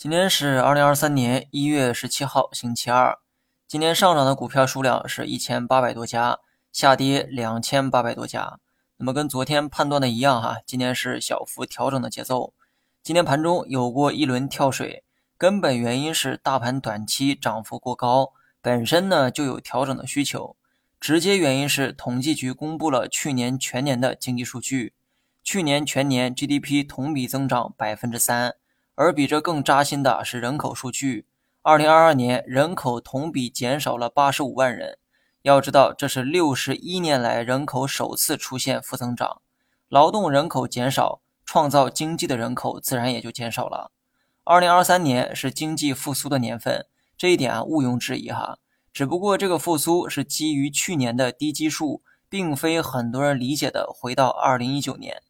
今天是二零二三年一月十七号，星期二。今天上涨的股票数量是一千八百多家，下跌两千八百多家。那么跟昨天判断的一样哈，今天是小幅调整的节奏。今天盘中有过一轮跳水，根本原因是大盘短期涨幅过高，本身呢就有调整的需求。直接原因是统计局公布了去年全年的经济数据。去年全年 GDP 同比增长百分之三，而比这更扎心的是人口数据。二零二二年人口同比减少了八十五万人，要知道这是六十一年来人口首次出现负增长。劳动人口减少，创造经济的人口自然也就减少了。二零二三年是经济复苏的年份，这一点啊毋庸置疑哈。只不过这个复苏是基于去年的低基数，并非很多人理解的回到二零一九年。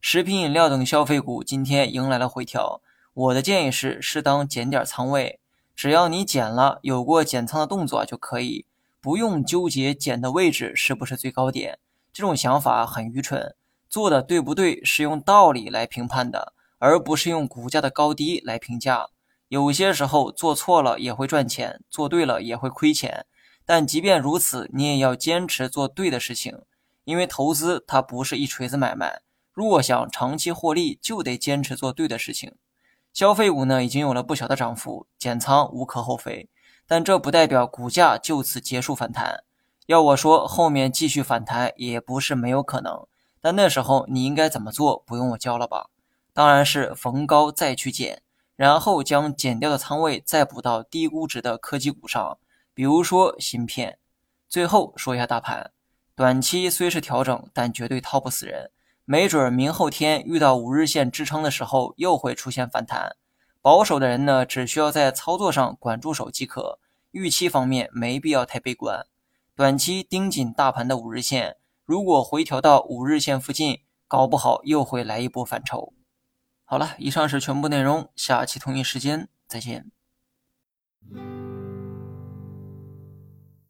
食品饮料等消费股今天迎来了回调，我的建议是适当减点仓位，只要你减了，有过减仓的动作就可以，不用纠结减的位置是不是最高点。这种想法很愚蠢，做的对不对是用道理来评判的，而不是用股价的高低来评价。有些时候做错了也会赚钱，做对了也会亏钱，但即便如此，你也要坚持做对的事情，因为投资它不是一锤子买卖。如果想长期获利，就得坚持做对的事情。消费股呢，已经有了不小的涨幅，减仓无可厚非。但这不代表股价就此结束反弹。要我说，后面继续反弹也不是没有可能。但那时候你应该怎么做？不用我教了吧？当然是逢高再去减，然后将减掉的仓位再补到低估值的科技股上，比如说芯片。最后说一下大盘，短期虽是调整，但绝对套不死人。没准明后天遇到五日线支撑的时候，又会出现反弹。保守的人呢，只需要在操作上管住手即可。预期方面没必要太悲观，短期盯紧大盘的五日线，如果回调到五日线附近，搞不好又会来一波反抽。好了，以上是全部内容，下期同一时间再见。